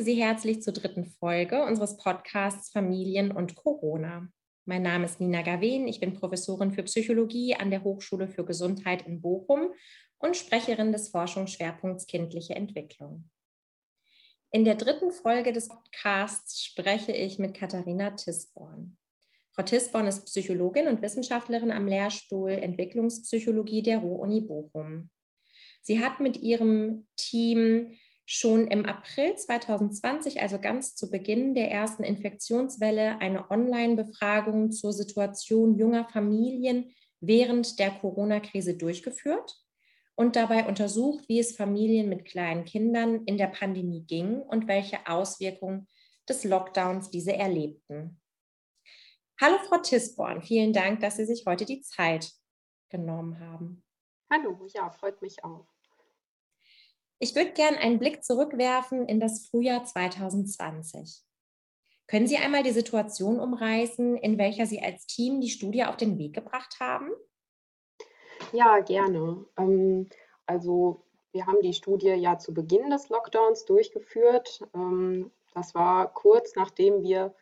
Begrüße Sie herzlich zur dritten Folge unseres Podcasts Familien und Corona. Mein Name ist Nina Gawen, ich bin Professorin für Psychologie an der Hochschule für Gesundheit in Bochum und Sprecherin des Forschungsschwerpunkts kindliche Entwicklung. In der dritten Folge des Podcasts spreche ich mit Katharina Tisborn. Frau Tisborn ist Psychologin und Wissenschaftlerin am Lehrstuhl Entwicklungspsychologie der Ruhr-Uni Bochum. Sie hat mit ihrem Team schon im April 2020, also ganz zu Beginn der ersten Infektionswelle, eine Online-Befragung zur Situation junger Familien während der Corona-Krise durchgeführt und dabei untersucht, wie es Familien mit kleinen Kindern in der Pandemie ging und welche Auswirkungen des Lockdowns diese erlebten. Hallo Frau Tisborn, vielen Dank, dass Sie sich heute die Zeit genommen haben. Hallo, ja, freut mich auch. Ich würde gerne einen Blick zurückwerfen in das Frühjahr 2020. Können Sie einmal die Situation umreißen, in welcher Sie als Team die Studie auf den Weg gebracht haben? Ja, gerne. Ähm, also wir haben die Studie ja zu Beginn des Lockdowns durchgeführt. Ähm, das war kurz nachdem wir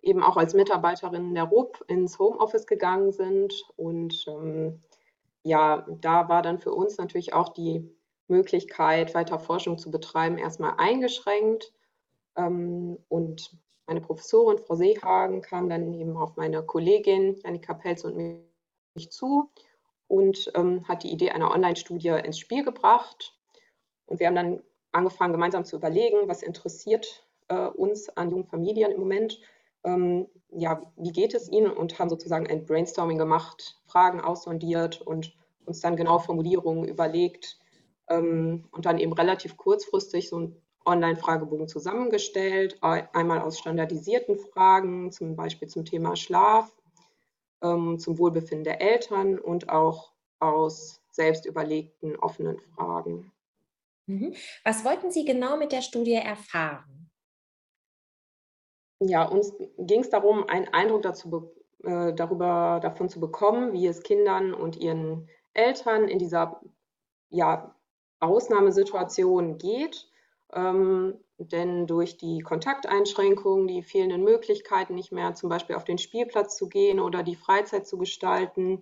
eben auch als Mitarbeiterinnen der RUP ins Homeoffice gegangen sind. Und ähm, ja, da war dann für uns natürlich auch die Möglichkeit, weiter Forschung zu betreiben, erstmal eingeschränkt. Ähm, und meine Professorin, Frau Seehagen, kam dann eben auf meine Kollegin Janika Pelz und mich zu und ähm, hat die Idee einer Online-Studie ins Spiel gebracht. Und wir haben dann angefangen, gemeinsam zu überlegen, was interessiert äh, uns an jungen Familien im Moment. Ähm, ja, wie geht es ihnen? Und haben sozusagen ein Brainstorming gemacht, Fragen aussondiert und uns dann genau Formulierungen überlegt, ähm, und dann eben relativ kurzfristig so einen Online-Fragebogen zusammengestellt, einmal aus standardisierten Fragen, zum Beispiel zum Thema Schlaf, ähm, zum Wohlbefinden der Eltern und auch aus selbst überlegten offenen Fragen. Mhm. Was wollten Sie genau mit der Studie erfahren? Ja, uns ging es darum, einen Eindruck dazu, äh, darüber, davon zu bekommen, wie es Kindern und ihren Eltern in dieser ja, Ausnahmesituation geht. Ähm, denn durch die Kontakteinschränkungen, die fehlenden Möglichkeiten, nicht mehr zum Beispiel auf den Spielplatz zu gehen oder die Freizeit zu gestalten,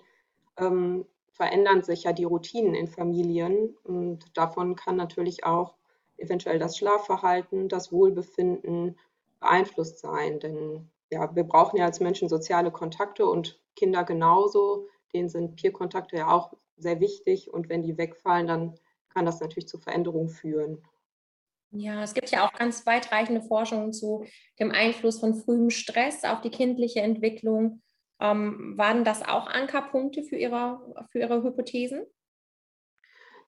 ähm, verändern sich ja die Routinen in Familien. Und davon kann natürlich auch eventuell das Schlafverhalten, das Wohlbefinden beeinflusst sein. Denn ja, wir brauchen ja als Menschen soziale Kontakte und Kinder genauso. Denen sind Peer-Kontakte ja auch sehr wichtig. Und wenn die wegfallen, dann kann das natürlich zu Veränderungen führen. Ja, es gibt ja auch ganz weitreichende Forschungen zu dem Einfluss von frühem Stress auf die kindliche Entwicklung. Ähm, waren das auch Ankerpunkte für Ihre, für Ihre Hypothesen?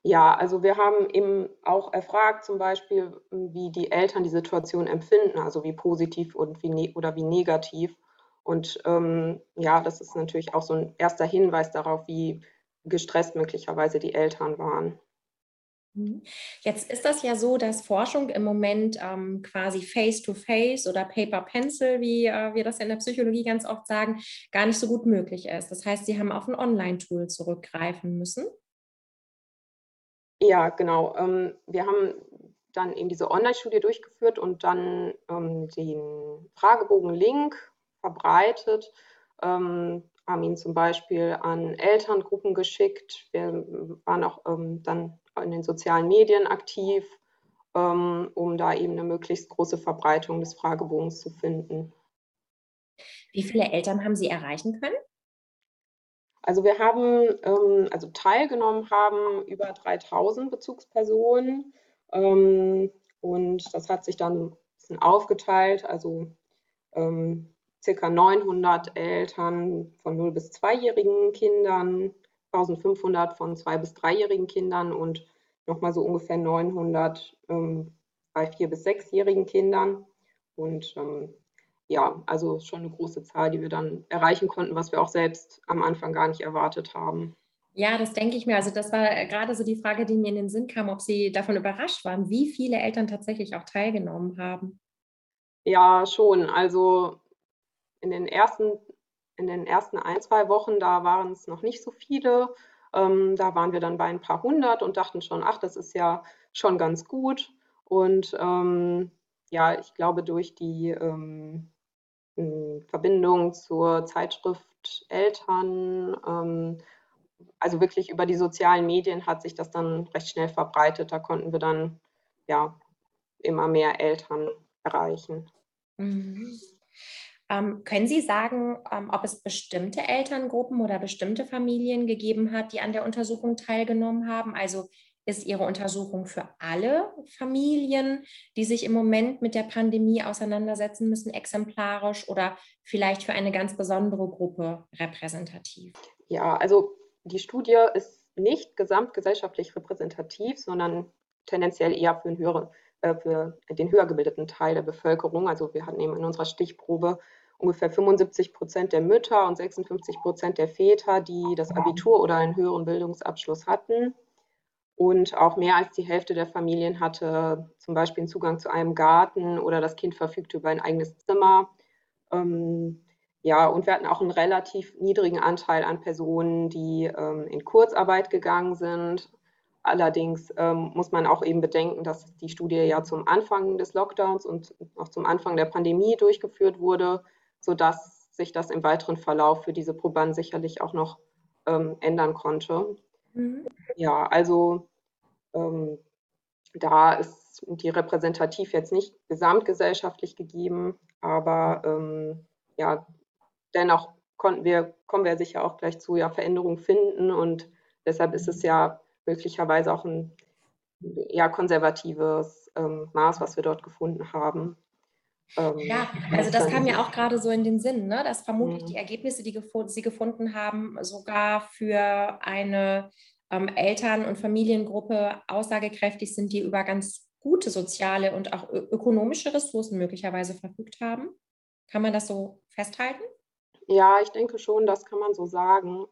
Ja, also wir haben eben auch erfragt, zum Beispiel, wie die Eltern die Situation empfinden, also wie positiv und wie ne oder wie negativ. Und ähm, ja, das ist natürlich auch so ein erster Hinweis darauf, wie gestresst möglicherweise die Eltern waren. Mhm. Jetzt ist das ja so, dass Forschung im Moment ähm, quasi Face-to-Face -face oder Paper-Pencil, wie äh, wir das in der Psychologie ganz oft sagen, gar nicht so gut möglich ist. Das heißt, Sie haben auf ein Online-Tool zurückgreifen müssen. Ja, genau. Ähm, wir haben dann eben diese Online-Studie durchgeführt und dann ähm, den Fragebogen-Link verbreitet, ähm, haben ihn zum Beispiel an Elterngruppen geschickt. Wir waren auch ähm, dann in den sozialen Medien aktiv, ähm, um da eben eine möglichst große Verbreitung des Fragebogens zu finden. Wie viele Eltern haben Sie erreichen können? Also wir haben, ähm, also teilgenommen haben über 3000 Bezugspersonen ähm, und das hat sich dann ein bisschen aufgeteilt, also circa 900 Eltern von 0 bis 2-jährigen Kindern, 1500 von zwei- bis dreijährigen Kindern und nochmal so ungefähr 900 ähm, bei vier- bis sechsjährigen Kindern. Und ähm, ja, also schon eine große Zahl, die wir dann erreichen konnten, was wir auch selbst am Anfang gar nicht erwartet haben. Ja, das denke ich mir. Also das war äh, gerade so die Frage, die mir in den Sinn kam, ob Sie davon überrascht waren, wie viele Eltern tatsächlich auch teilgenommen haben. Ja, schon. Also in den ersten in den ersten ein, zwei Wochen, da waren es noch nicht so viele. Ähm, da waren wir dann bei ein paar hundert und dachten schon, ach, das ist ja schon ganz gut. Und ähm, ja, ich glaube, durch die ähm, Verbindung zur Zeitschrift Eltern, ähm, also wirklich über die sozialen Medien hat sich das dann recht schnell verbreitet. Da konnten wir dann ja immer mehr Eltern erreichen. Mhm. Ähm, können Sie sagen, ähm, ob es bestimmte Elterngruppen oder bestimmte Familien gegeben hat, die an der Untersuchung teilgenommen haben? Also ist Ihre Untersuchung für alle Familien, die sich im Moment mit der Pandemie auseinandersetzen müssen, exemplarisch oder vielleicht für eine ganz besondere Gruppe repräsentativ? Ja, also die Studie ist nicht gesamtgesellschaftlich repräsentativ, sondern tendenziell eher für, höhere, äh, für den höher gebildeten Teil der Bevölkerung. Also wir hatten eben in unserer Stichprobe ungefähr 75 Prozent der Mütter und 56 Prozent der Väter, die das Abitur oder einen höheren Bildungsabschluss hatten. Und auch mehr als die Hälfte der Familien hatte zum Beispiel einen Zugang zu einem Garten oder das Kind verfügte über ein eigenes Zimmer. Ähm, ja, und wir hatten auch einen relativ niedrigen Anteil an Personen, die ähm, in Kurzarbeit gegangen sind. Allerdings ähm, muss man auch eben bedenken, dass die Studie ja zum Anfang des Lockdowns und auch zum Anfang der Pandemie durchgeführt wurde, sodass sich das im weiteren Verlauf für diese Probanden sicherlich auch noch ähm, ändern konnte. Mhm. Ja, also ähm, da ist die repräsentativ jetzt nicht gesamtgesellschaftlich gegeben, aber ähm, ja, dennoch konnten wir, kommen wir sicher auch gleich zu, ja, Veränderungen finden und deshalb ist es ja möglicherweise auch ein ja, konservatives ähm, Maß, was wir dort gefunden haben. Ähm, ja, also das kam mir auch gerade so in den Sinn, ne? dass vermutlich mhm. die Ergebnisse, die gefo Sie gefunden haben, sogar für eine ähm, Eltern- und Familiengruppe aussagekräftig sind, die über ganz gute soziale und auch ökonomische Ressourcen möglicherweise verfügt haben. Kann man das so festhalten? Ja, ich denke schon, das kann man so sagen.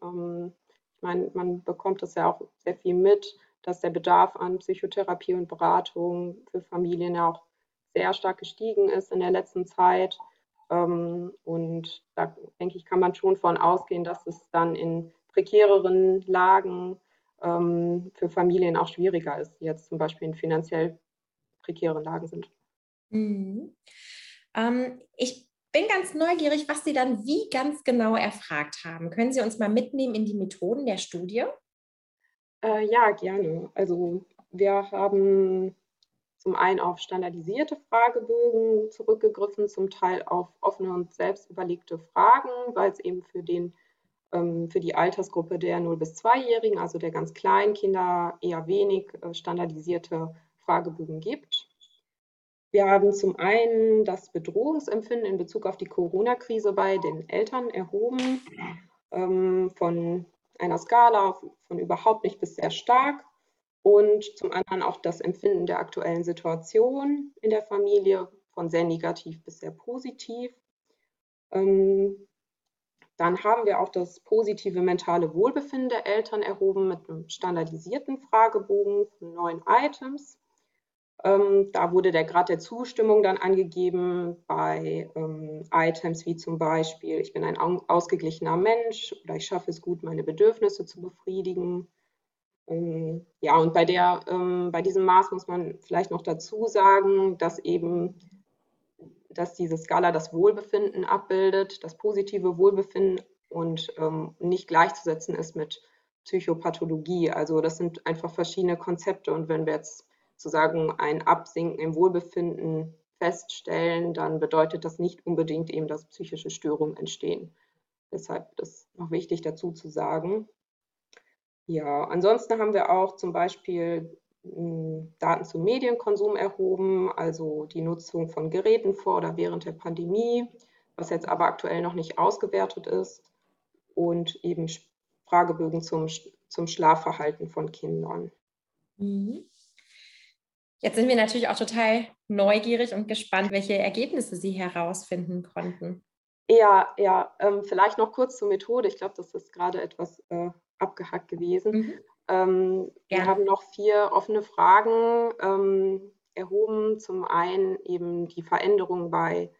Ich meine, man bekommt es ja auch sehr viel mit, dass der Bedarf an Psychotherapie und Beratung für Familien ja auch sehr stark gestiegen ist in der letzten Zeit. Ähm, und da denke ich, kann man schon von ausgehen, dass es dann in prekäreren Lagen ähm, für Familien auch schwieriger ist, die jetzt zum Beispiel in finanziell prekären Lagen sind. Mhm. Ähm, ich bin ganz neugierig, was Sie dann wie ganz genau erfragt haben. Können Sie uns mal mitnehmen in die Methoden der Studie? Äh, ja, gerne. Also wir haben zum einen auf standardisierte Fragebögen zurückgegriffen, zum Teil auf offene und selbst überlegte Fragen, weil es eben für, den, ähm, für die Altersgruppe der 0- bis 2-Jährigen, also der ganz kleinen Kinder, eher wenig äh, standardisierte Fragebögen gibt. Wir haben zum einen das Bedrohungsempfinden in Bezug auf die Corona-Krise bei den Eltern erhoben, ähm, von einer Skala von überhaupt nicht bis sehr stark. Und zum anderen auch das Empfinden der aktuellen Situation in der Familie von sehr negativ bis sehr positiv. Ähm, dann haben wir auch das positive mentale Wohlbefinden der Eltern erhoben mit einem standardisierten Fragebogen von neun Items. Ähm, da wurde der Grad der Zustimmung dann angegeben bei ähm, Items wie zum Beispiel, ich bin ein ausgeglichener Mensch oder ich schaffe es gut, meine Bedürfnisse zu befriedigen. Ähm, ja, und bei, der, ähm, bei diesem Maß muss man vielleicht noch dazu sagen, dass eben dass diese Skala das Wohlbefinden abbildet, das positive Wohlbefinden und ähm, nicht gleichzusetzen ist mit Psychopathologie. Also das sind einfach verschiedene Konzepte und wenn wir jetzt sozusagen ein Absinken im Wohlbefinden feststellen, dann bedeutet das nicht unbedingt eben, dass psychische Störungen entstehen. Deshalb ist noch wichtig dazu zu sagen. Ja, ansonsten haben wir auch zum Beispiel hm, Daten zum Medienkonsum erhoben, also die Nutzung von Geräten vor oder während der Pandemie, was jetzt aber aktuell noch nicht ausgewertet ist, und eben Fragebögen zum, zum Schlafverhalten von Kindern. Mhm. Jetzt sind wir natürlich auch total neugierig und gespannt, welche Ergebnisse Sie herausfinden konnten. Ja, ja, ähm, vielleicht noch kurz zur Methode. Ich glaube, das ist gerade etwas äh, abgehackt gewesen. Mhm. Ähm, wir haben noch vier offene Fragen ähm, erhoben. Zum einen eben die Veränderung bei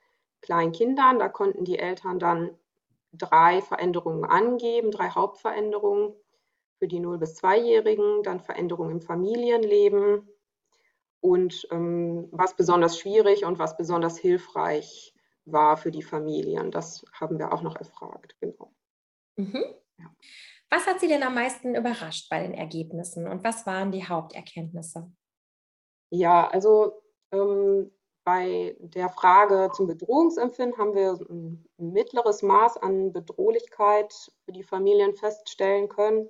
kleinen Kindern. Da konnten die Eltern dann drei Veränderungen angeben, drei Hauptveränderungen für die 0- bis 2-Jährigen, dann Veränderungen im Familienleben, und ähm, was besonders schwierig und was besonders hilfreich war für die Familien. Das haben wir auch noch erfragt, genau. Mhm. Ja. Was hat Sie denn am meisten überrascht bei den Ergebnissen und was waren die Haupterkenntnisse? Ja, also ähm, bei der Frage zum Bedrohungsempfinden haben wir ein mittleres Maß an Bedrohlichkeit für die Familien feststellen können.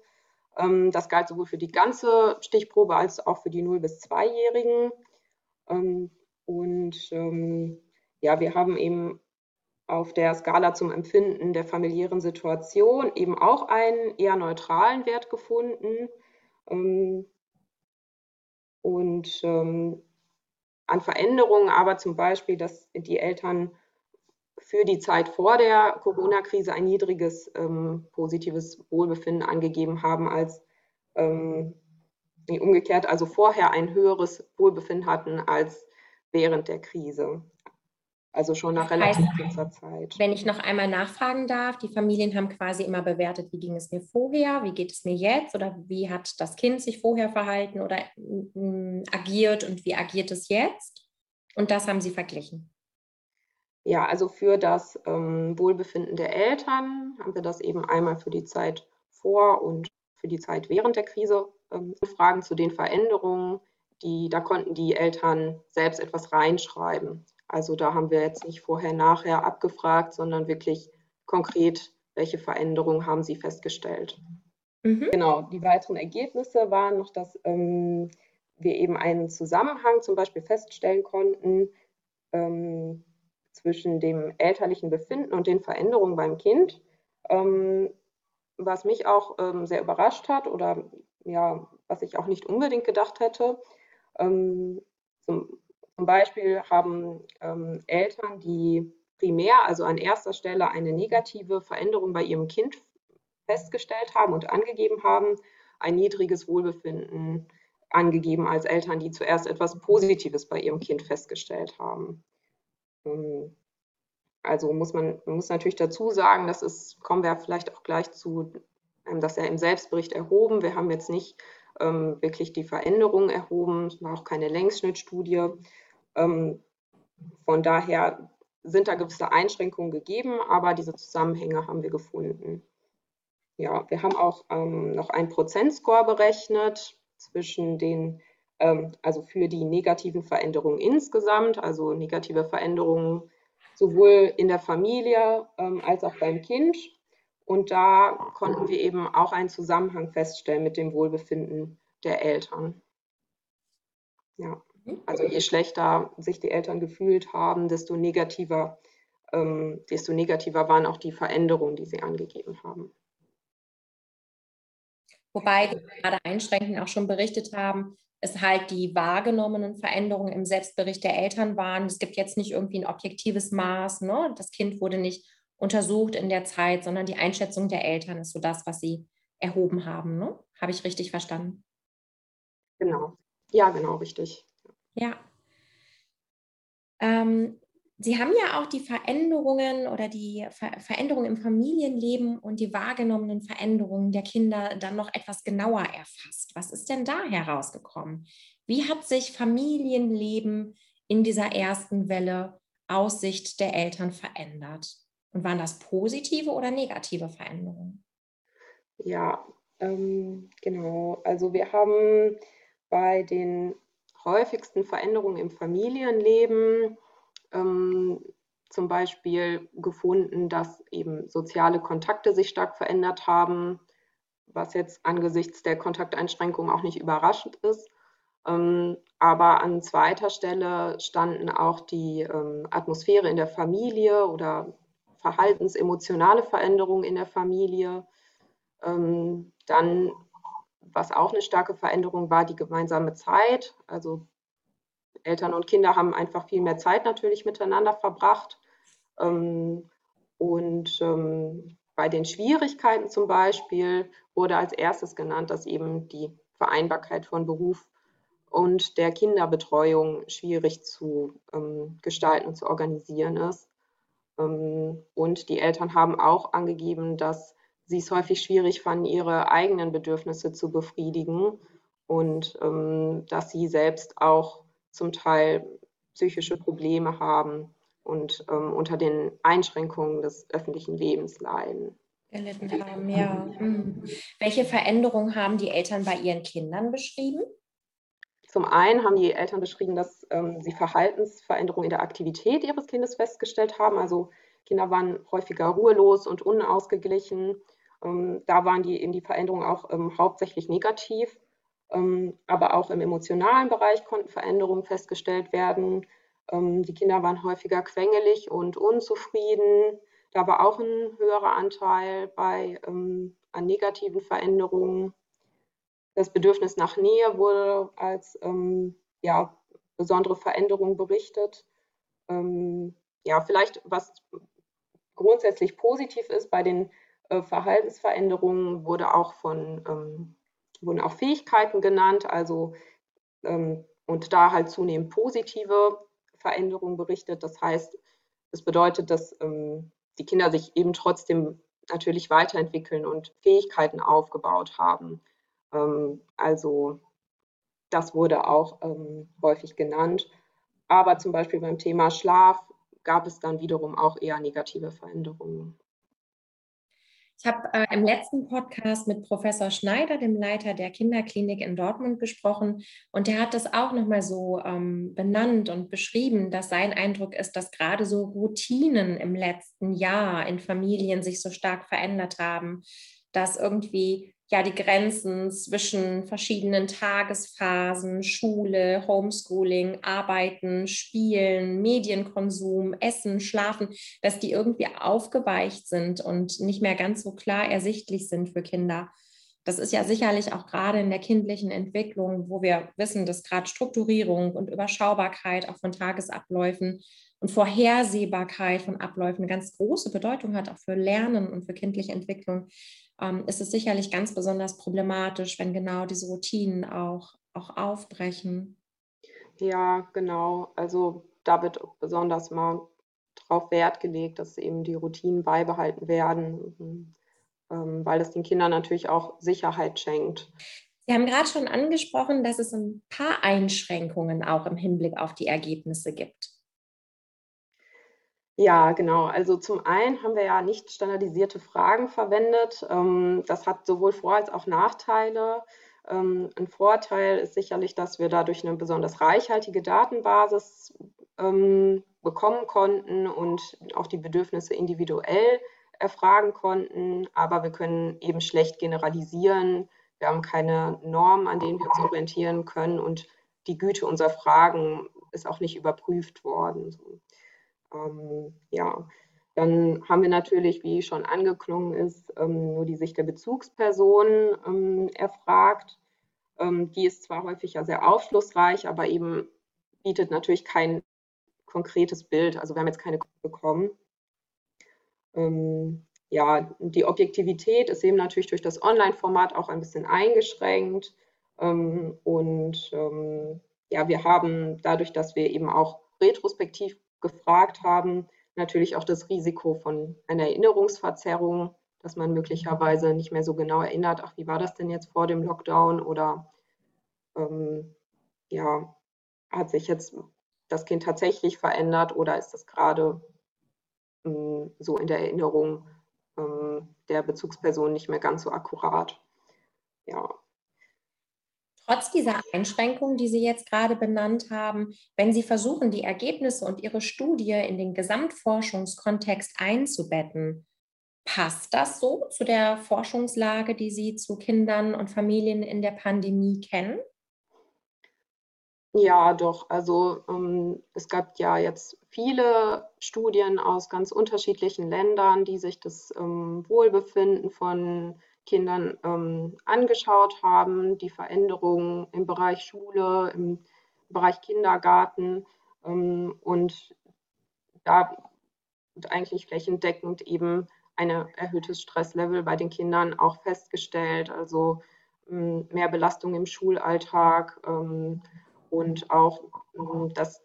Ähm, das galt sowohl für die ganze Stichprobe als auch für die 0- bis 2-Jährigen. Ähm, und ähm, ja, wir haben eben auf der Skala zum Empfinden der familiären Situation eben auch einen eher neutralen Wert gefunden. Und an Veränderungen aber zum Beispiel, dass die Eltern für die Zeit vor der Corona-Krise ein niedriges ähm, positives Wohlbefinden angegeben haben als ähm, umgekehrt, also vorher ein höheres Wohlbefinden hatten als während der Krise. Also schon nach relativ heißt, kurzer Zeit. Wenn ich noch einmal nachfragen darf, die Familien haben quasi immer bewertet, wie ging es mir vorher, wie geht es mir jetzt oder wie hat das Kind sich vorher verhalten oder äh, agiert und wie agiert es jetzt? Und das haben sie verglichen. Ja, also für das ähm, Wohlbefinden der Eltern haben wir das eben einmal für die Zeit vor und für die Zeit während der Krise ähm, Fragen zu den Veränderungen, die da konnten die Eltern selbst etwas reinschreiben. Also da haben wir jetzt nicht vorher, nachher abgefragt, sondern wirklich konkret, welche Veränderungen haben sie festgestellt. Mhm. Genau, die weiteren Ergebnisse waren noch, dass ähm, wir eben einen Zusammenhang zum Beispiel feststellen konnten ähm, zwischen dem elterlichen Befinden und den Veränderungen beim Kind. Ähm, was mich auch ähm, sehr überrascht hat oder ja, was ich auch nicht unbedingt gedacht hätte. Ähm, zum, zum, Beispiel haben ähm, Eltern, die primär, also an erster Stelle eine negative Veränderung bei ihrem Kind festgestellt haben und angegeben haben, ein niedriges Wohlbefinden angegeben als Eltern, die zuerst etwas Positives bei ihrem Kind festgestellt haben. Ähm, also muss man, muss natürlich dazu sagen, das ist, kommen wir vielleicht auch gleich zu, ähm, dass er im Selbstbericht erhoben. Wir haben jetzt nicht ähm, wirklich die Veränderungen erhoben, es war auch keine Längsschnittstudie. Ähm, von daher sind da gewisse Einschränkungen gegeben, aber diese Zusammenhänge haben wir gefunden. Ja, wir haben auch ähm, noch einen Prozentscore berechnet zwischen den, also für die negativen Veränderungen insgesamt, also negative Veränderungen sowohl in der Familie ähm, als auch beim Kind. Und da konnten wir eben auch einen Zusammenhang feststellen mit dem Wohlbefinden der Eltern. Ja, also je schlechter sich die Eltern gefühlt haben, desto negativer, ähm, desto negativer waren auch die Veränderungen, die sie angegeben haben. Wobei wir gerade einschränkend auch schon berichtet haben, es halt die wahrgenommenen Veränderungen im Selbstbericht der Eltern waren. Es gibt jetzt nicht irgendwie ein objektives Maß. Ne? Das Kind wurde nicht untersucht in der Zeit, sondern die Einschätzung der Eltern ist so das, was sie erhoben haben. Ne? Habe ich richtig verstanden? Genau. Ja, genau, richtig. Ja. Ähm, Sie haben ja auch die Veränderungen oder die Ver Veränderungen im Familienleben und die wahrgenommenen Veränderungen der Kinder dann noch etwas genauer erfasst. Was ist denn da herausgekommen? Wie hat sich Familienleben in dieser ersten Welle aus Sicht der Eltern verändert? Und waren das positive oder negative Veränderungen? Ja, ähm, genau. Also wir haben bei den häufigsten Veränderungen im Familienleben ähm, zum Beispiel gefunden, dass eben soziale Kontakte sich stark verändert haben, was jetzt angesichts der Kontakteinschränkungen auch nicht überraschend ist. Ähm, aber an zweiter Stelle standen auch die ähm, Atmosphäre in der Familie oder verhaltensemotionale Veränderungen in der Familie. Ähm, dann, was auch eine starke Veränderung war, die gemeinsame Zeit. Also Eltern und Kinder haben einfach viel mehr Zeit natürlich miteinander verbracht. Ähm, und ähm, bei den Schwierigkeiten zum Beispiel wurde als erstes genannt, dass eben die Vereinbarkeit von Beruf und der Kinderbetreuung schwierig zu ähm, gestalten und zu organisieren ist. und die Eltern haben auch angegeben, dass sie es häufig schwierig fanden, ihre eigenen Bedürfnisse zu befriedigen und dass sie selbst auch zum Teil psychische Probleme haben und ähm, unter den Einschränkungen des öffentlichen Lebens leiden. Gelitten haben, ja. Mhm. Welche Veränderungen haben die Eltern bei ihren Kindern beschrieben? Zum einen haben die Eltern beschrieben, dass ähm, sie Verhaltensveränderungen in der Aktivität ihres Kindes festgestellt haben. Also Kinder waren häufiger ruhelos und unausgeglichen. Ähm, da waren die, eben die Veränderungen auch ähm, hauptsächlich negativ. Ähm, aber auch im emotionalen Bereich konnten Veränderungen festgestellt werden. Ähm, die Kinder waren häufiger quengelig und unzufrieden. Da war auch ein höherer Anteil bei, ähm, an negativen Veränderungen. Das Bedürfnis nach Nähe wurde als ja, besondere Veränderung berichtet. Ja, vielleicht was grundsätzlich positiv ist bei den äh, Verhaltensveränderungen wurde auch von wurden auch Fähigkeiten genannt, also ähm, und da halt zunehmend positive Veränderungen berichtet. Das heißt, das bedeutet, dass ähm, die Kinder sich eben trotzdem natürlich weiterentwickeln und Fähigkeiten aufgebaut haben. Ähm, also das wurde auch ähm, häufig genannt. Aber zum Beispiel beim Thema Schlaf gab es dann wiederum auch eher negative Veränderungen. Ich habe äh, im letzten Podcast mit Professor Schneider, dem Leiter der Kinderklinik in Dortmund, gesprochen. Und der hat das auch nochmal so ähm, benannt und beschrieben, dass sein Eindruck ist, dass gerade so Routinen im letzten Jahr in Familien sich so stark verändert haben, dass irgendwie ja die Grenzen zwischen verschiedenen Tagesphasen, Schule, Homeschooling, Arbeiten, Spielen, Medienkonsum, Essen, Schlafen, dass die irgendwie aufgeweicht sind und nicht mehr ganz so klar ersichtlich sind für Kinder. Das ist ja sicherlich auch gerade in der kindlichen Entwicklung, wo wir wissen, dass gerade Strukturierung und Überschaubarkeit auch von Tagesabläufen und Vorhersehbarkeit von Abläufen eine ganz große Bedeutung hat, auch für Lernen und für kindliche Entwicklung ähm, ist es sicherlich ganz besonders problematisch, wenn genau diese Routinen auch, auch aufbrechen. Ja, genau. Also da wird besonders mal darauf Wert gelegt, dass eben die Routinen beibehalten werden, ähm, weil es den Kindern natürlich auch Sicherheit schenkt. Sie haben gerade schon angesprochen, dass es ein paar Einschränkungen auch im Hinblick auf die Ergebnisse gibt. Ja, genau. Also zum einen haben wir ja nicht standardisierte Fragen verwendet. Ähm, das hat sowohl Vor- als auch Nachteile. Ähm, ein Vorteil ist sicherlich, dass wir dadurch eine besonders reichhaltige Datenbasis ähm, bekommen konnten und auch die Bedürfnisse individuell erfragen konnten. Aber wir können eben schlecht generalisieren. Wir haben keine Norm, an denen wir uns orientieren können und die Güte unserer Fragen ist auch nicht überprüft worden. Ähm, ja, dann haben wir natürlich, wie schon angeklungen ist, ähm, nur die Sicht der Bezugsperson ähm, erfragt. Ähm, die ist zwar häufig ja sehr aufschlussreich, aber eben bietet natürlich kein konkretes Bild. Also wir haben jetzt keine bekommen. Ähm, ja, die Objektivität ist eben natürlich durch das Online-Format auch ein bisschen eingeschränkt. Ähm, und ja, wir haben dadurch, dass wir eben auch retrospektiv gefragt haben, natürlich auch das Risiko von einer Erinnerungsverzerrung, dass man möglicherweise nicht mehr so genau erinnert, ach, wie war das denn jetzt vor dem Lockdown oder ähm, ja, hat sich jetzt das Kind tatsächlich verändert oder ist das gerade ähm, so in der Erinnerung ähm, der Bezugsperson nicht mehr ganz so akkurat? Ja, Trotz dieser Einschränkungen, die Sie jetzt gerade benannt haben, wenn Sie versuchen, die Ergebnisse und Ihre Studie in den Gesamtforschungskontext einzubetten, passt das so zu der Forschungslage, die Sie zu Kindern und Familien in der Pandemie kennen? Ja, doch. Also ähm, es gab ja jetzt viele Studien aus ganz unterschiedlichen Ländern, die sich das ähm, Wohlbefinden von Kindern ähm, angeschaut haben, die Veränderungen im Bereich Schule, im Bereich Kindergarten ähm, und da eigentlich flächendeckend eben ein erhöhtes Stresslevel bei den Kindern auch festgestellt, also ähm, mehr Belastung im Schulalltag ähm, und auch, ähm, dass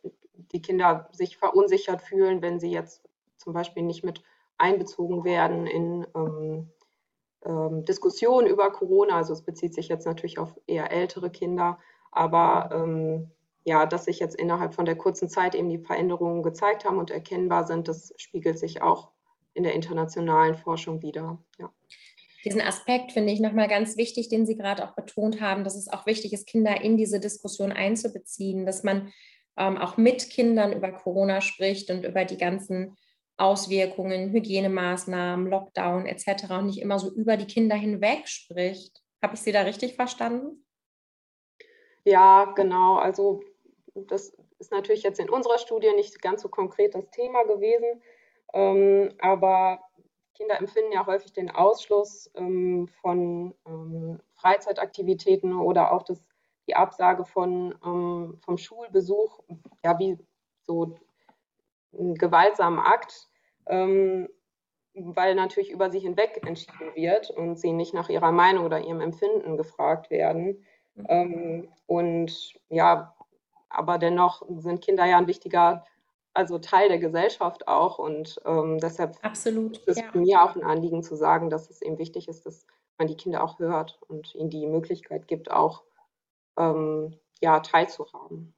die Kinder sich verunsichert fühlen, wenn sie jetzt zum Beispiel nicht mit einbezogen werden in ähm, Diskussion über Corona. Also es bezieht sich jetzt natürlich auf eher ältere Kinder, aber ähm, ja, dass sich jetzt innerhalb von der kurzen Zeit eben die Veränderungen gezeigt haben und erkennbar sind, das spiegelt sich auch in der internationalen Forschung wieder. Ja. Diesen Aspekt finde ich nochmal ganz wichtig, den Sie gerade auch betont haben, dass es auch wichtig ist, Kinder in diese Diskussion einzubeziehen, dass man ähm, auch mit Kindern über Corona spricht und über die ganzen Auswirkungen, Hygienemaßnahmen, Lockdown etc. und nicht immer so über die Kinder hinweg spricht. Habe ich Sie da richtig verstanden? Ja, genau. Also das ist natürlich jetzt in unserer Studie nicht ganz so konkret das Thema gewesen, ähm, aber Kinder empfinden ja häufig den Ausschluss ähm, von ähm, Freizeitaktivitäten oder auch das, die Absage von, ähm, vom Schulbesuch, ja, wie so gewaltsamen Akt, ähm, weil natürlich über sie hinweg entschieden wird und sie nicht nach ihrer Meinung oder ihrem Empfinden gefragt werden. Mhm. Ähm, und ja, aber dennoch sind Kinder ja ein wichtiger, also Teil der Gesellschaft auch. Und ähm, deshalb Absolut, ist es ja. mir auch ein Anliegen zu sagen, dass es eben wichtig ist, dass man die Kinder auch hört und ihnen die Möglichkeit gibt, auch ähm, ja, teilzuhaben.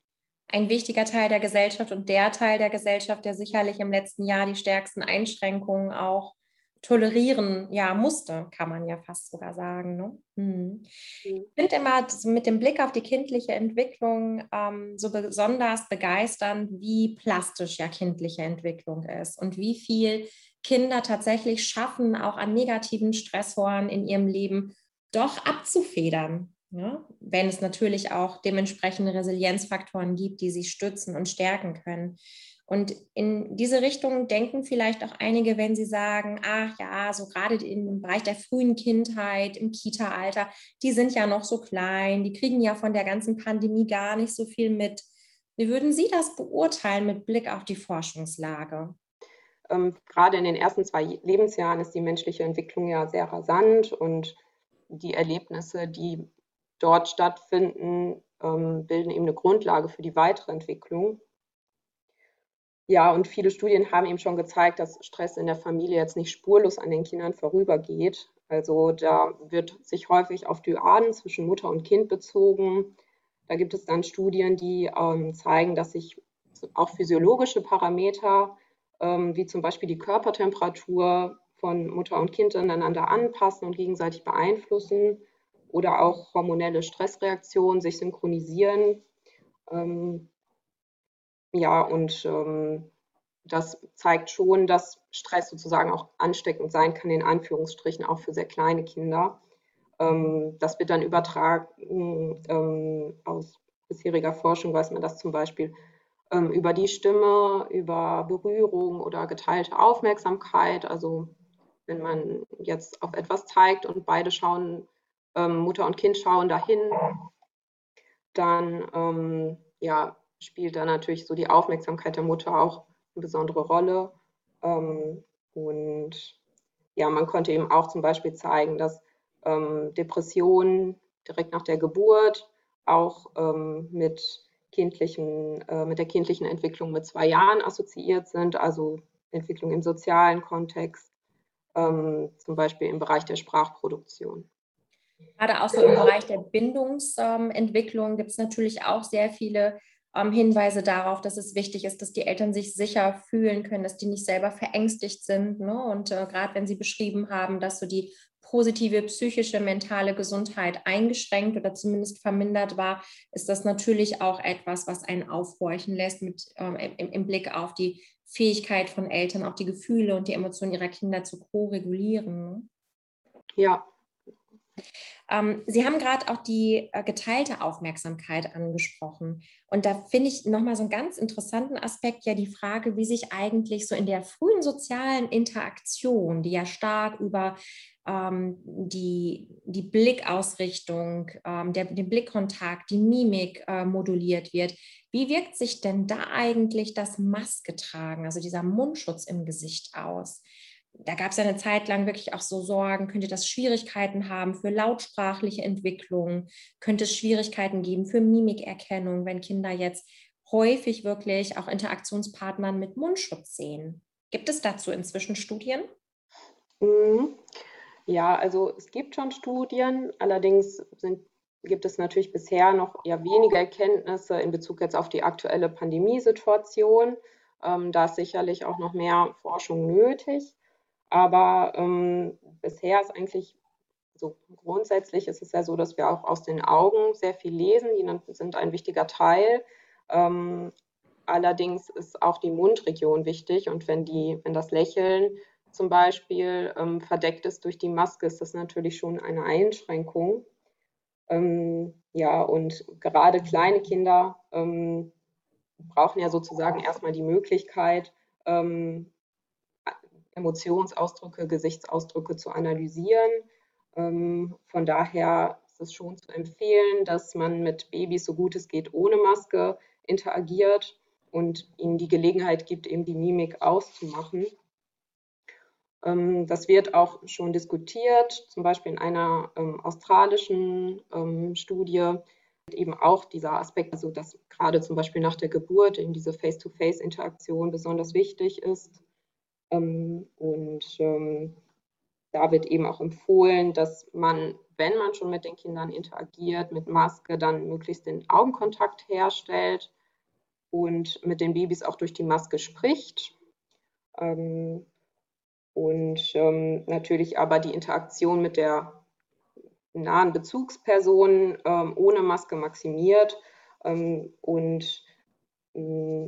Ein wichtiger Teil der Gesellschaft und der Teil der Gesellschaft, der sicherlich im letzten Jahr die stärksten Einschränkungen auch tolerieren ja, musste, kann man ja fast sogar sagen. Ne? Hm. Ich finde immer mit dem Blick auf die kindliche Entwicklung ähm, so besonders begeisternd, wie plastisch ja kindliche Entwicklung ist und wie viel Kinder tatsächlich schaffen, auch an negativen Stressoren in ihrem Leben doch abzufedern. Ja? Wenn es natürlich auch dementsprechende Resilienzfaktoren gibt, die sie stützen und stärken können. Und in diese Richtung denken vielleicht auch einige, wenn sie sagen, ach ja, so gerade im Bereich der frühen Kindheit, im Kita-Alter, die sind ja noch so klein, die kriegen ja von der ganzen Pandemie gar nicht so viel mit. Wie würden Sie das beurteilen mit Blick auf die Forschungslage? Ähm, gerade in den ersten zwei Lebensjahren ist die menschliche Entwicklung ja sehr rasant und die Erlebnisse, die dort stattfinden, ähm, bilden eben eine Grundlage für die weitere Entwicklung. Ja, und viele Studien haben eben schon gezeigt, dass Stress in der Familie jetzt nicht spurlos an den Kindern vorübergeht. Also da wird sich häufig auf Dyaden zwischen Mutter und Kind bezogen. Da gibt es dann Studien, die ähm, zeigen, dass sich auch physiologische Parameter, ähm, wie zum Beispiel die Körpertemperatur von Mutter und Kind aneinander anpassen und gegenseitig beeinflussen oder auch hormonelle Stressreaktionen sich synchronisieren. Ähm, ja, und ähm, das zeigt schon, dass Stress sozusagen auch ansteckend sein kann, in Anführungsstrichen, auch für sehr kleine Kinder. Ähm, das wird dann übertragen. Ähm, aus bisheriger Forschung weiß man das zum Beispiel ähm, über die Stimme, über Berührung oder geteilte Aufmerksamkeit. Also wenn man jetzt auf etwas zeigt und beide schauen, ähm, Mutter und Kind schauen dahin, dann ähm, ja, spielt da natürlich so die Aufmerksamkeit der Mutter auch eine besondere Rolle. Ähm, und ja, man konnte eben auch zum Beispiel zeigen, dass ähm, Depressionen direkt nach der Geburt auch ähm, mit, kindlichen, äh, mit der kindlichen Entwicklung mit zwei Jahren assoziiert sind, also Entwicklung im sozialen Kontext, ähm, zum Beispiel im Bereich der Sprachproduktion. Gerade auch so im Bereich der Bindungsentwicklung gibt es natürlich auch sehr viele ähm, Hinweise darauf, dass es wichtig ist, dass die Eltern sich sicher fühlen können, dass die nicht selber verängstigt sind. Ne? Und äh, gerade wenn Sie beschrieben haben, dass so die positive psychische, mentale Gesundheit eingeschränkt oder zumindest vermindert war, ist das natürlich auch etwas, was einen aufhorchen lässt mit, ähm, im, im, Blick auf die Fähigkeit von Eltern, auch die Gefühle und die Emotionen ihrer Kinder zu ko-regulieren. Ne? Ja, ähm, Sie haben gerade auch die äh, geteilte Aufmerksamkeit angesprochen. Und da finde ich nochmal so einen ganz interessanten Aspekt ja die Frage, wie sich eigentlich so in der frühen sozialen Interaktion, die ja stark über ähm, die, die Blickausrichtung, ähm, der, den Blickkontakt, die Mimik äh, moduliert wird, wie wirkt sich denn da eigentlich das Maske tragen, also dieser Mundschutz im Gesicht aus? Da gab es ja eine Zeit lang wirklich auch so Sorgen, könnte das Schwierigkeiten haben für lautsprachliche Entwicklung, könnte es Schwierigkeiten geben für Mimikerkennung, wenn Kinder jetzt häufig wirklich auch Interaktionspartnern mit Mundschutz sehen. Gibt es dazu inzwischen Studien? Mhm. Ja, also es gibt schon Studien, allerdings sind gibt es natürlich bisher noch eher wenige Erkenntnisse in Bezug jetzt auf die aktuelle Pandemiesituation. Ähm, da ist sicherlich auch noch mehr Forschung nötig. Aber ähm, bisher ist eigentlich so grundsätzlich ist es ja so, dass wir auch aus den Augen sehr viel lesen. Die sind ein wichtiger Teil. Ähm, allerdings ist auch die Mundregion wichtig. Und wenn, die, wenn das Lächeln zum Beispiel ähm, verdeckt ist durch die Maske, ist das natürlich schon eine Einschränkung. Ähm, ja, und gerade kleine Kinder ähm, brauchen ja sozusagen erstmal die Möglichkeit, ähm, Emotionsausdrücke, Gesichtsausdrücke zu analysieren. Ähm, von daher ist es schon zu empfehlen, dass man mit Babys so gut es geht ohne Maske interagiert und ihnen die Gelegenheit gibt, eben die Mimik auszumachen. Ähm, das wird auch schon diskutiert, zum Beispiel in einer ähm, australischen ähm, Studie, eben auch dieser Aspekt, also dass gerade zum Beispiel nach der Geburt eben diese Face-to-Face-Interaktion besonders wichtig ist. Ähm, und ähm, da wird eben auch empfohlen, dass man, wenn man schon mit den Kindern interagiert, mit Maske dann möglichst den Augenkontakt herstellt und mit den Babys auch durch die Maske spricht. Ähm, und natürlich aber die Interaktion mit der nahen Bezugsperson ähm, ohne Maske maximiert ähm, und mm,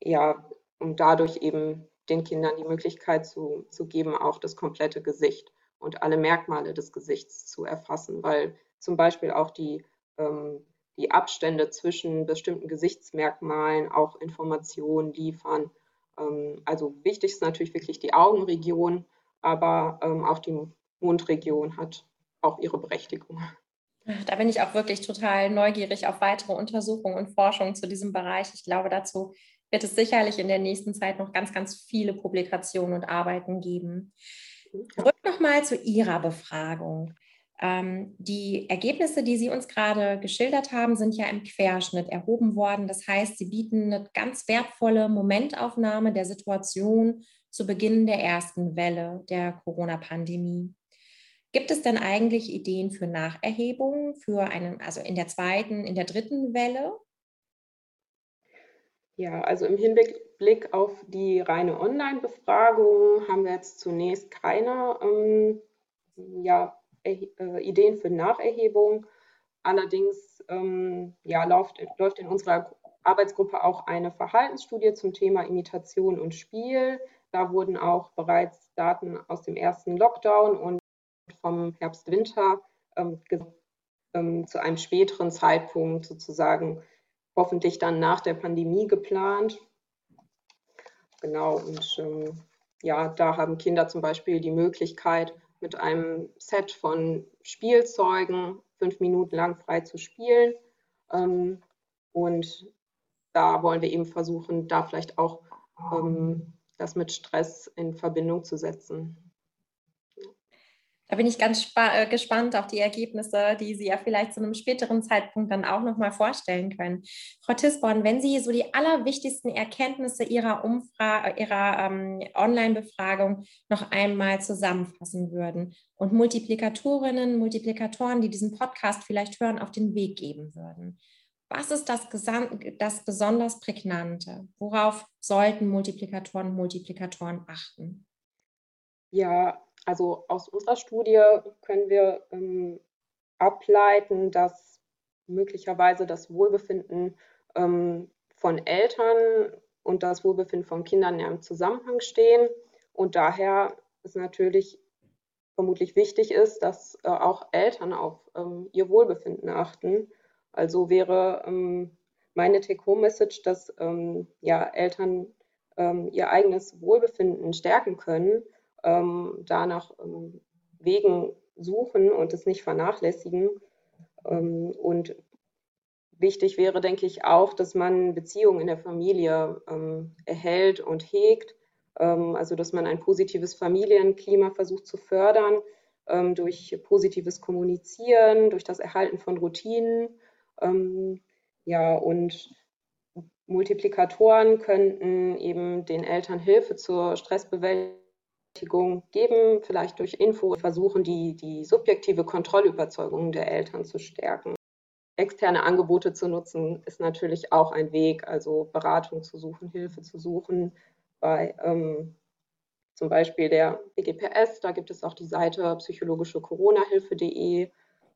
ja, um dadurch eben den Kindern die Möglichkeit zu, zu geben, auch das komplette Gesicht und alle Merkmale des Gesichts zu erfassen, weil zum Beispiel auch die, ähm, die Abstände zwischen bestimmten Gesichtsmerkmalen auch Informationen liefern. Ähm, also wichtig ist natürlich wirklich die Augenregion, aber ähm, auch die Mundregion hat auch ihre Berechtigung. Da bin ich auch wirklich total neugierig auf weitere Untersuchungen und Forschung zu diesem Bereich. Ich glaube, dazu wird es sicherlich in der nächsten Zeit noch ganz, ganz viele Publikationen und Arbeiten geben. Zurück nochmal zu Ihrer Befragung. Ähm, die Ergebnisse, die Sie uns gerade geschildert haben, sind ja im Querschnitt erhoben worden. Das heißt, sie bieten eine ganz wertvolle Momentaufnahme der Situation zu Beginn der ersten Welle der Corona-Pandemie. Gibt es denn eigentlich Ideen für Nacherhebungen für einen, also in der zweiten, in der dritten Welle? Ja, also im Hinblick auf die reine Online-Befragung haben wir jetzt zunächst keine ähm, ja, äh, Ideen für Nacherhebung. Allerdings ähm, ja, läuft, läuft in unserer Arbeitsgruppe auch eine Verhaltensstudie zum Thema Imitation und Spiel. Da wurden auch bereits Daten aus dem ersten Lockdown und vom Herbst-Winter ähm, ähm, zu einem späteren Zeitpunkt sozusagen hoffentlich dann nach der Pandemie geplant. Genau, und ähm, ja, da haben Kinder zum Beispiel die Möglichkeit, mit einem Set von Spielzeugen fünf Minuten lang frei zu spielen. Ähm, und da wollen wir eben versuchen, da vielleicht auch ähm, das mit Stress in Verbindung zu setzen. Da bin ich ganz äh, gespannt auf die Ergebnisse, die Sie ja vielleicht zu einem späteren Zeitpunkt dann auch nochmal vorstellen können. Frau Tisborn, wenn Sie so die allerwichtigsten Erkenntnisse Ihrer, Umfrage, Ihrer ähm, Online-Befragung noch einmal zusammenfassen würden und Multiplikatorinnen, Multiplikatoren, die diesen Podcast vielleicht hören, auf den Weg geben würden. Was ist das, das besonders Prägnante? Worauf sollten Multiplikatoren und Multiplikatoren achten? Ja, also aus unserer Studie können wir ähm, ableiten, dass möglicherweise das Wohlbefinden ähm, von Eltern und das Wohlbefinden von Kindern ja im Zusammenhang stehen. Und daher ist natürlich vermutlich wichtig ist, dass äh, auch Eltern auf ähm, ihr Wohlbefinden achten. Also wäre ähm, meine Take-Home-Message, dass ähm, ja, Eltern ähm, ihr eigenes Wohlbefinden stärken können ähm, danach ähm, Wegen suchen und es nicht vernachlässigen. Ähm, und wichtig wäre, denke ich, auch, dass man Beziehungen in der Familie ähm, erhält und hegt. Ähm, also, dass man ein positives Familienklima versucht zu fördern ähm, durch positives Kommunizieren, durch das Erhalten von Routinen. ja, und Multiplikatoren könnten eben den Eltern Hilfe zur Stressbewältigung geben, vielleicht durch Info versuchen, die, die subjektive Kontrollüberzeugung der Eltern zu stärken. externe Angebote zu nutzen, ist natürlich auch ein Weg, also Beratung zu suchen, Hilfe zu suchen bei ähm, zum Beispiel der BGPS. Da gibt es auch die Seite psychologische Corona-Hilfe.de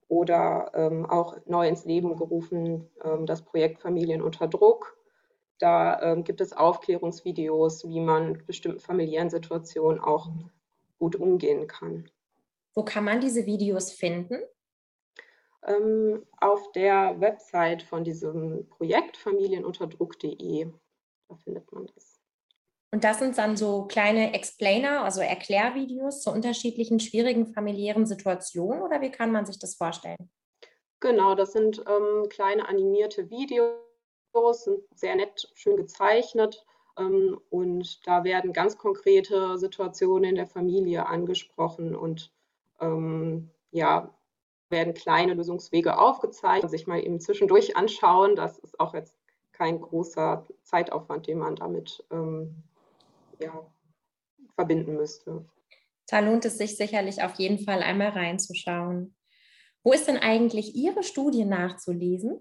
oder ähm, auch neu ins Leben gerufen ähm, das Projekt Familien unter Druck. Da ähm, gibt es Aufklärungsvideos, wie man mit bestimmten familiären Situationen auch gut umgehen kann. Wo kann man diese Videos finden? Ähm, auf der Website von diesem Projekt familienunterdruck.de. Da findet man das. Und das sind dann so kleine Explainer, also Erklärvideos zu unterschiedlichen schwierigen familiären Situationen oder wie kann man sich das vorstellen? Genau, das sind ähm, kleine animierte Videos, sind sehr nett, schön gezeichnet ähm, und da werden ganz konkrete Situationen in der Familie angesprochen und ähm, ja, werden kleine Lösungswege aufgezeigt, sich mal eben zwischendurch anschauen. Das ist auch jetzt kein großer Zeitaufwand, den man damit ähm, ja, verbinden müsste. Da lohnt es sich sicherlich auf jeden Fall einmal reinzuschauen. Wo ist denn eigentlich Ihre Studie nachzulesen?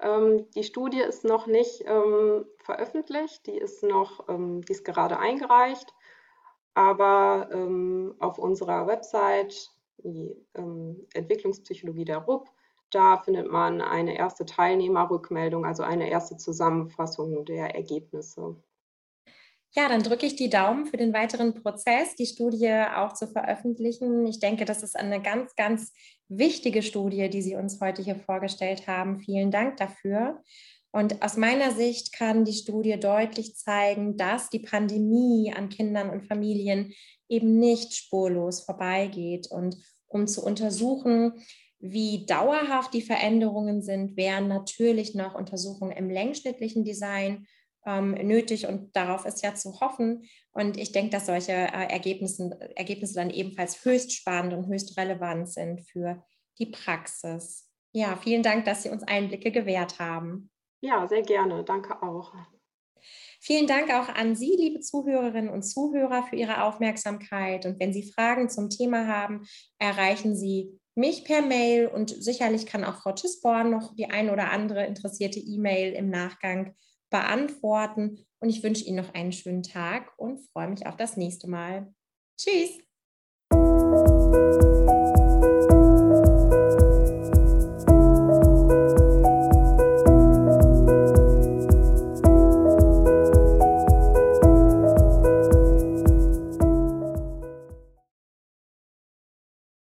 Ähm, die Studie ist noch nicht ähm, veröffentlicht, die ist noch, ähm, die ist gerade eingereicht, aber ähm, auf unserer Website, die ähm, Entwicklungspsychologie der RUP, da findet man eine erste Teilnehmerrückmeldung, also eine erste Zusammenfassung der Ergebnisse. Ja, dann drücke ich die Daumen für den weiteren Prozess, die Studie auch zu veröffentlichen. Ich denke, das ist eine ganz, ganz wichtige Studie, die Sie uns heute hier vorgestellt haben. Vielen Dank dafür. Und aus meiner Sicht kann die Studie deutlich zeigen, dass die Pandemie an Kindern und Familien eben nicht spurlos vorbeigeht. Und um zu untersuchen, wie dauerhaft die Veränderungen sind, wären natürlich noch Untersuchungen im längsschnittlichen Design ähm, nötig und darauf ist ja zu hoffen. Und ich denke, dass solche äh, Ergebnisse, Ergebnisse dann ebenfalls höchst spannend und höchst relevant sind für die Praxis. Ja, vielen Dank, dass Sie uns Einblicke gewährt haben. Ja, sehr gerne. Danke auch. Vielen Dank auch an Sie, liebe Zuhörerinnen und Zuhörer, für Ihre Aufmerksamkeit. Und wenn Sie Fragen zum Thema haben, erreichen Sie mich per Mail und sicherlich kann auch Frau Tisborn noch die ein oder andere interessierte E-Mail im Nachgang beantworten. Und ich wünsche Ihnen noch einen schönen Tag und freue mich auf das nächste Mal. Tschüss!